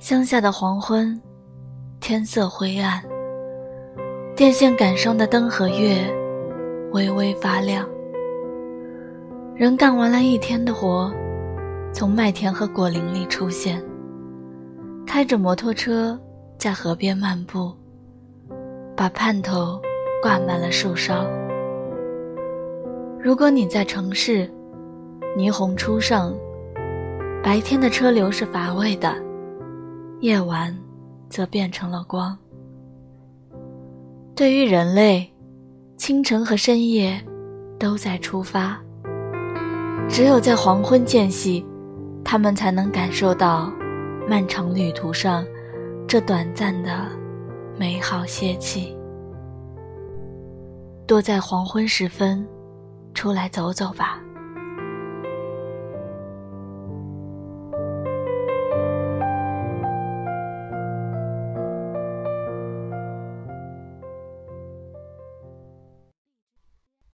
乡下的黄昏，天色灰暗，电线杆上的灯和月微微发亮。人干完了一天的活，从麦田和果林里出现，开着摩托车在河边漫步，把盼头挂满了树梢。如果你在城市，霓虹初上，白天的车流是乏味的，夜晚则变成了光。对于人类，清晨和深夜都在出发。只有在黄昏间隙，他们才能感受到漫长旅途上这短暂的美好歇气。多在黄昏时分出来走走吧。